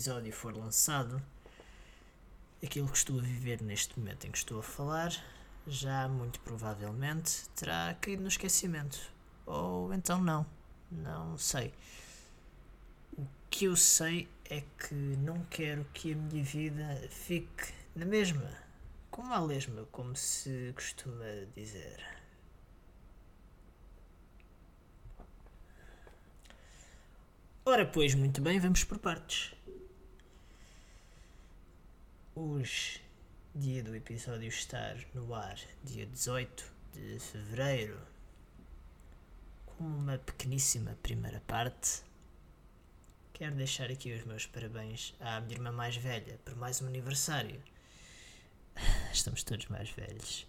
episódio for lançado, aquilo que estou a viver neste momento em que estou a falar já muito provavelmente terá caído no esquecimento. Ou então não. Não sei. O que eu sei é que não quero que a minha vida fique na mesma. Como a lesma, como se costuma dizer. Ora, pois, muito bem, vamos por partes. Hoje, dia do episódio estar no ar, dia 18 de fevereiro, com uma pequeníssima primeira parte, quero deixar aqui os meus parabéns à minha irmã mais velha por mais um aniversário. Estamos todos mais velhos.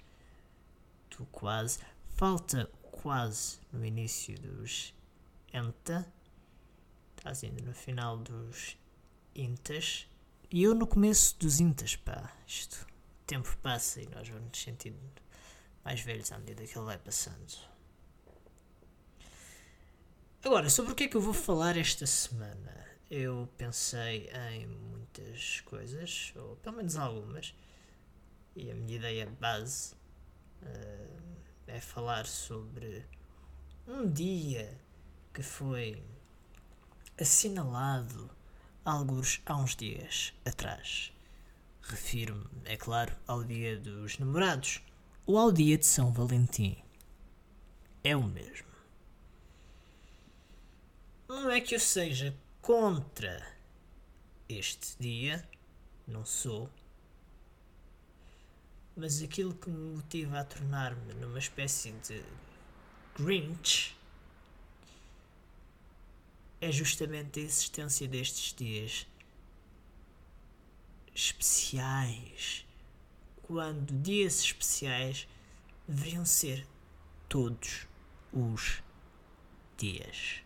Tu quase. Falta quase no início dos ENTA Estás ainda no final dos intas. E eu no começo dos intas, pá. Isto, o tempo passa e nós vamos nos sentindo mais velhos à medida que ele vai passando. Agora, sobre o que é que eu vou falar esta semana? Eu pensei em muitas coisas, ou pelo menos algumas, e a minha ideia base uh, é falar sobre um dia que foi assinalado alguns há uns dias atrás. Refiro-me, é claro, ao dia dos namorados ou ao dia de São Valentim. É o mesmo. Não é que eu seja contra este dia, não sou, mas aquilo que me motiva a tornar-me numa espécie de Grinch é justamente a existência destes dias especiais. Quando dias especiais deveriam ser todos os dias.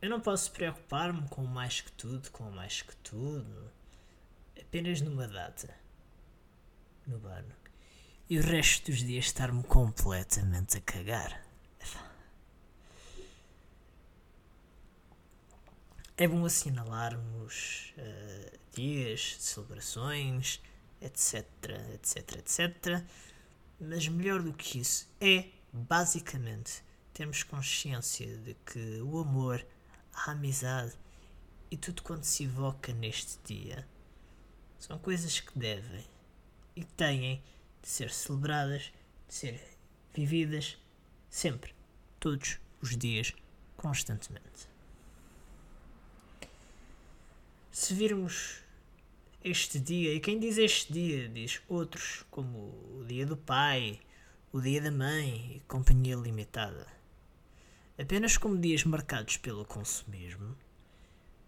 Eu não posso preocupar-me com mais que tudo, com mais que tudo, apenas numa data no ano e o resto dos dias estar-me completamente a cagar. É bom assinalarmos uh, dias de celebrações, etc, etc, etc. Mas melhor do que isso é, basicamente, termos consciência de que o amor, a amizade e tudo quanto se evoca neste dia são coisas que devem e têm de ser celebradas, de ser vividas sempre, todos os dias, constantemente. Se virmos este dia, e quem diz este dia diz outros, como o dia do pai, o dia da mãe e companhia limitada, apenas como dias marcados pelo consumismo,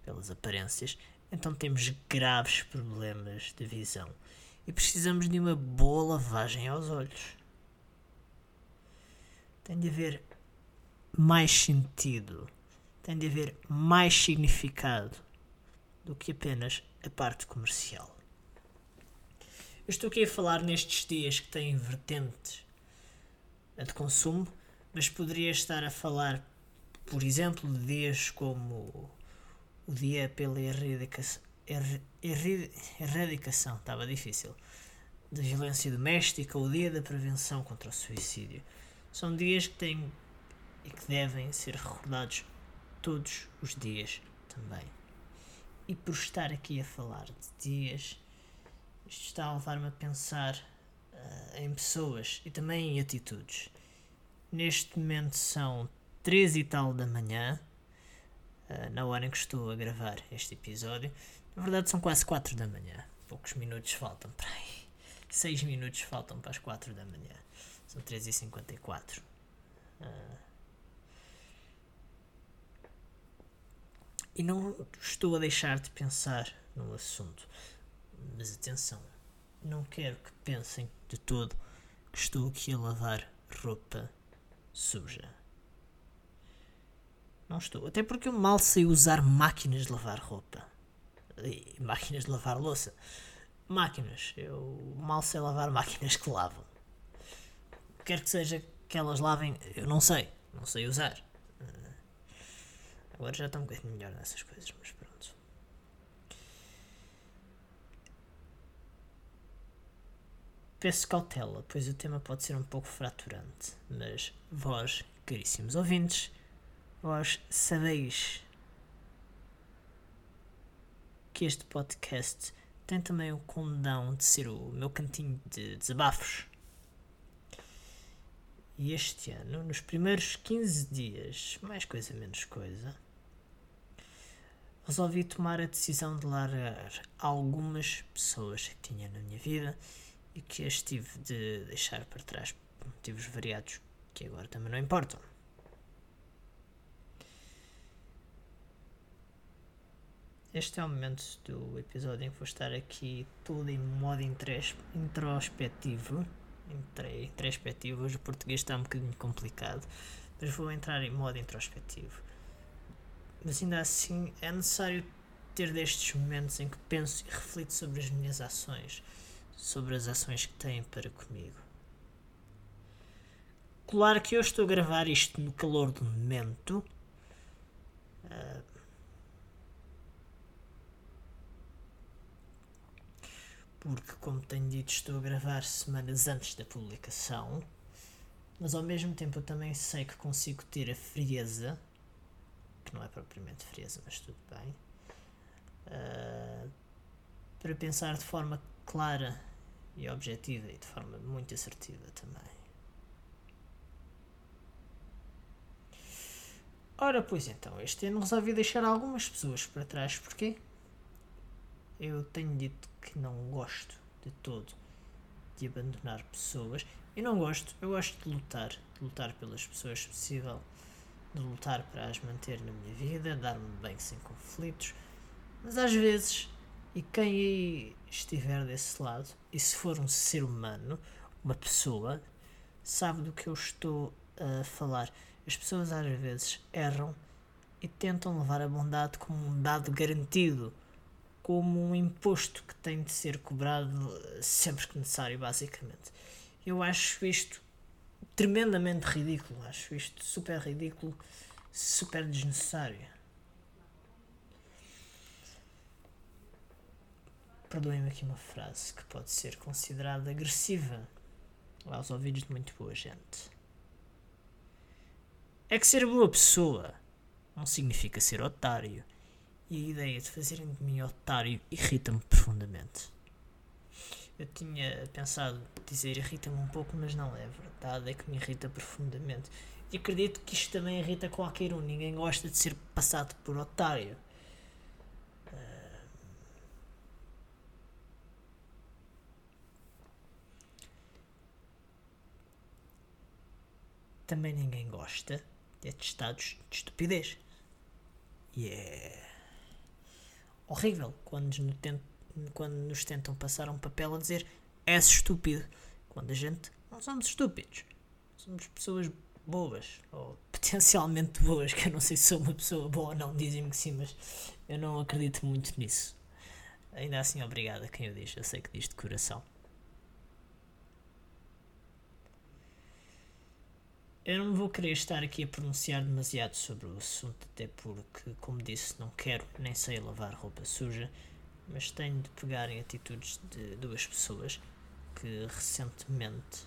pelas aparências, então temos graves problemas de visão e precisamos de uma boa lavagem aos olhos. Tem de haver mais sentido, tem de haver mais significado do que apenas a parte comercial. Eu estou aqui a falar nestes dias que têm vertentes a de consumo, mas poderia estar a falar, por exemplo, de dias como o Dia pela Erradicação erradicação, estava difícil, da violência doméstica, o dia da prevenção contra o suicídio. São dias que têm e que devem ser recordados todos os dias também. E por estar aqui a falar de dias, isto está a levar-me a pensar uh, em pessoas e também em atitudes. Neste momento são três e tal da manhã, uh, na hora em que estou a gravar este episódio, na verdade são quase 4 da manhã. Poucos minutos faltam para aí. 6 minutos faltam para as 4 da manhã. São 3h54. Uh... Ah. E não estou a deixar de pensar no assunto. Mas atenção, não quero que pensem de todo que estou aqui a lavar roupa suja. Não estou. Até porque eu mal sei usar máquinas de lavar roupa e máquinas de lavar louça. Máquinas. Eu mal sei lavar máquinas que lavam. quer que seja que elas lavem, eu não sei, não sei usar. Agora já estou um bocadinho melhor nessas coisas, mas pronto. Peço cautela, pois o tema pode ser um pouco fraturante, mas vós, caríssimos ouvintes, vós sabeis que este podcast tem também o condão de ser o meu cantinho de desabafos. E este ano, nos primeiros 15 dias, mais coisa menos coisa, resolvi tomar a decisão de largar algumas pessoas que tinha na minha vida e que as tive de deixar para trás por motivos variados que agora também não importam. Este é o momento do episódio em que vou estar aqui tudo em modo introspectivo introspectivo. Hoje o português está um bocadinho complicado, mas vou entrar em modo introspectivo. Mas ainda assim é necessário ter destes momentos em que penso e reflito sobre as minhas ações, sobre as ações que têm para comigo. Claro que eu estou a gravar isto no calor do momento. Uh, porque, como tenho dito, estou a gravar semanas antes da publicação, mas ao mesmo tempo eu também sei que consigo ter a frieza, que não é propriamente frieza, mas tudo bem, uh, para pensar de forma clara e objetiva e de forma muito assertiva também. Ora, pois então, este ano resolvi deixar algumas pessoas para trás, porquê? Eu tenho dito que não gosto de todo de abandonar pessoas. Eu não gosto, eu gosto de lutar, de lutar pelas pessoas se possível, de lutar para as manter na minha vida, dar-me bem sem conflitos. Mas às vezes, e quem estiver desse lado, e se for um ser humano, uma pessoa, sabe do que eu estou a falar. As pessoas às vezes erram e tentam levar a bondade como um dado garantido como um imposto que tem de ser cobrado sempre que necessário, basicamente. Eu acho isto tremendamente ridículo, acho isto super ridículo, super desnecessário. Perdoem-me aqui uma frase que pode ser considerada agressiva aos ouvidos de muito boa gente. É que ser boa pessoa não significa ser otário e a ideia de fazerem de mim otário irrita-me profundamente. Eu tinha pensado dizer irrita-me um pouco, mas não é verdade, é que me irrita profundamente. E acredito que isto também irrita qualquer um, ninguém gosta de ser passado por otário. Também ninguém gosta de atestados de estupidez. Yeah. Horrível quando nos, tentam, quando nos tentam passar um papel a dizer és estúpido. Quando a gente não somos estúpidos. Somos pessoas boas. Ou potencialmente boas, que eu não sei se sou uma pessoa boa ou não, dizem-me que sim, mas eu não acredito muito nisso. Ainda assim, obrigado a quem eu diz. Eu sei que diz de coração. Eu não vou querer estar aqui a pronunciar demasiado sobre o assunto, até porque, como disse, não quero nem sei lavar roupa suja, mas tenho de pegar em atitudes de duas pessoas que recentemente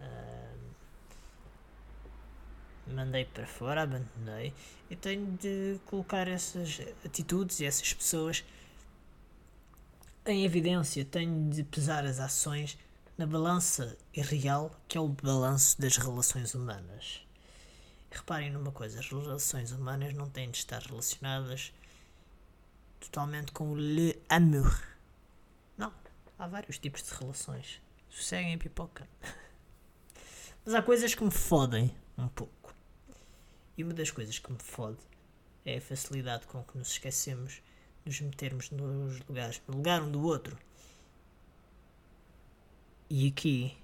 uh, mandei para fora, abandonei, e tenho de colocar essas atitudes e essas pessoas em evidência, tenho de pesar as ações na balança irreal que é o balanço das relações humanas. Reparem numa coisa: as relações humanas não têm de estar relacionadas totalmente com o le amour. Não, há vários tipos de relações. Sosseguem a pipoca. Mas há coisas que me fodem um pouco. E uma das coisas que me fode é a facilidade com que nos esquecemos de nos metermos nos lugares, no lugar um do outro. E aqui,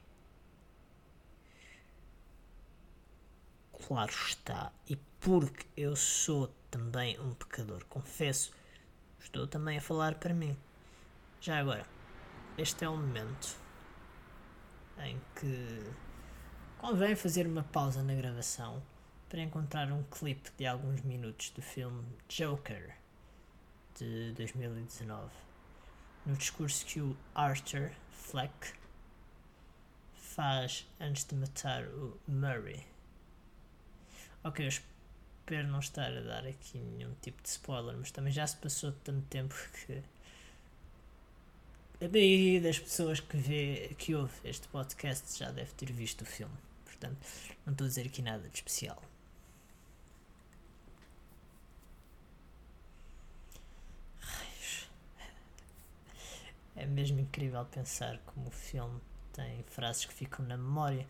claro está, e porque eu sou também um pecador, confesso, estou também a falar para mim. Já agora, este é o momento em que convém fazer uma pausa na gravação para encontrar um clipe de alguns minutos do filme Joker de 2019. No discurso que o Arthur Fleck faz antes de matar o Murray. Ok, eu espero não estar a dar aqui nenhum tipo de spoiler, mas também já se passou tanto tempo que a maioria das pessoas que vê, que ouve este podcast já deve ter visto o filme. Portanto, não estou a dizer aqui nada de especial. É mesmo incrível pensar como o filme tem frases que ficam na memória.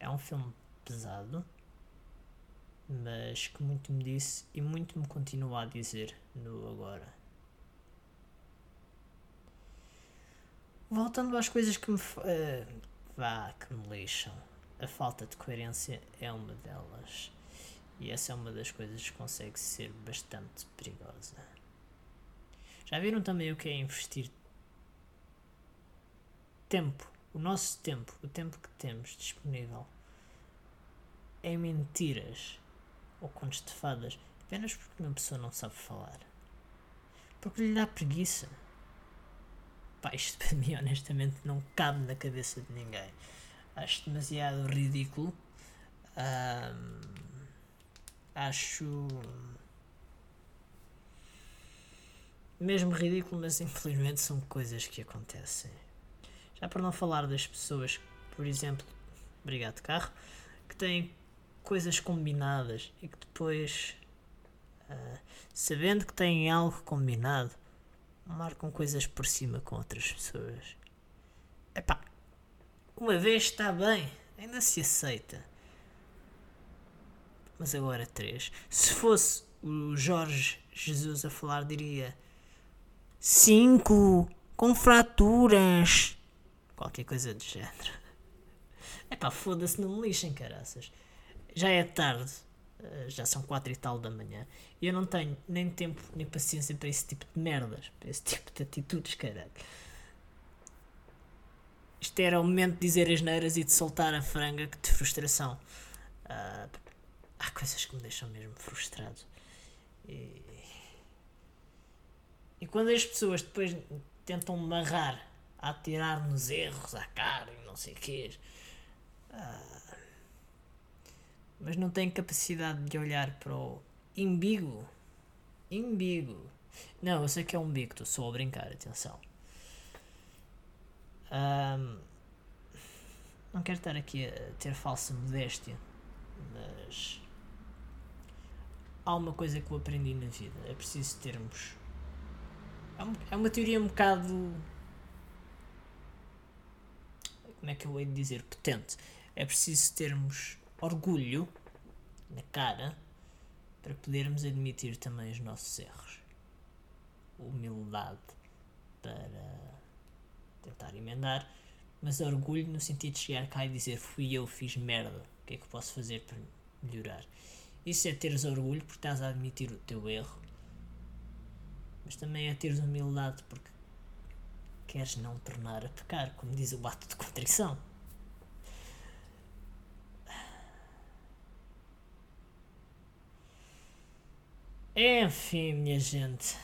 É um filme pesado, mas que muito me disse e muito me continua a dizer no agora. Voltando às coisas que me. Uh, vá, que me lixam. A falta de coerência é uma delas. E essa é uma das coisas que consegue ser bastante perigosa. Já viram também o que é investir tempo, o nosso tempo, o tempo que temos disponível em mentiras ou contos de fadas apenas porque uma pessoa não sabe falar? Porque lhe dá preguiça Pá, isto para mim honestamente não cabe na cabeça de ninguém. Acho demasiado ridículo. Um, acho mesmo ridículo, mas infelizmente são coisas que acontecem. Já para não falar das pessoas, por exemplo, obrigado carro, que têm coisas combinadas e que depois, uh, sabendo que têm algo combinado, marcam coisas por cima com outras pessoas. Epá, uma vez está bem, ainda se aceita. Mas agora três. Se fosse o Jorge Jesus a falar, diria cinco com fraturas. Qualquer coisa do género. Epá, foda-se, não me lixem, caraças. Já é tarde. Eh, já são quatro e tal da manhã. E eu não tenho nem tempo nem paciência para esse tipo de merdas, para esse tipo de atitudes, caralho. Isto era o momento de dizer as neiras e de soltar a franga de frustração. Uh, há coisas que me deixam mesmo frustrado. E, e quando as pessoas depois tentam marrar a tirar nos erros à cara e não sei o quê. Uh, mas não têm capacidade de olhar para o imbigo. Imbigo. Não, eu sei que é um bico, estou só a brincar, atenção. Um, não quero estar aqui a ter falsa modéstia, mas há uma coisa que eu aprendi na vida. É preciso termos. É, é uma teoria um bocado. Como é que eu hei de dizer? Potente. É preciso termos orgulho na cara para podermos admitir também os nossos erros. Humildade para tentar emendar, mas orgulho no sentido de chegar cá e dizer fui eu, fiz merda, o que é que posso fazer para melhorar? Isso é teres orgulho porque estás a admitir o teu erro, mas também é teres humildade porque queres não tornar a pecar, como diz o ato de contrição. Enfim, minha gente.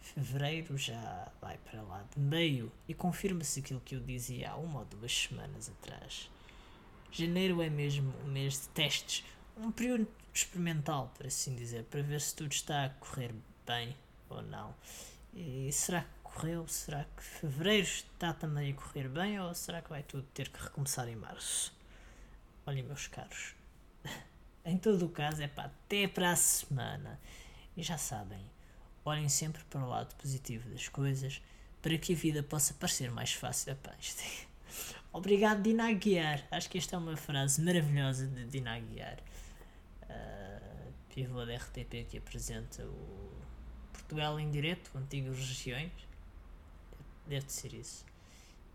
Fevereiro já vai para lá de meio e confirma-se aquilo que eu dizia há uma ou duas semanas atrás. Janeiro é mesmo um mês de testes, um período experimental, por assim dizer, para ver se tudo está a correr bem ou não. E será que correu? Será que fevereiro está também a correr bem ou será que vai tudo ter que recomeçar em março? Olhem, meus caros. Em todo o caso, é pá, até para a semana. E já sabem, olhem sempre para o lado positivo das coisas para que a vida possa parecer mais fácil. É... Obrigado, Dina Aguiar. Acho que esta é uma frase maravilhosa de Dina Aguiar. Uh, pivô da RTP que apresenta o Portugal em Direto, Antigas Regiões. Deve ser isso.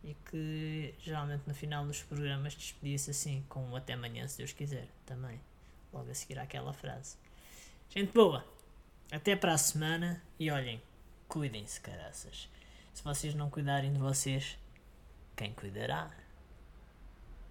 E que geralmente no final dos programas despedia-se assim, com um até amanhã, se Deus quiser, também logo a seguir àquela frase. Gente boa, até para a semana e olhem, cuidem-se, caraças. Se vocês não cuidarem de vocês, quem cuidará?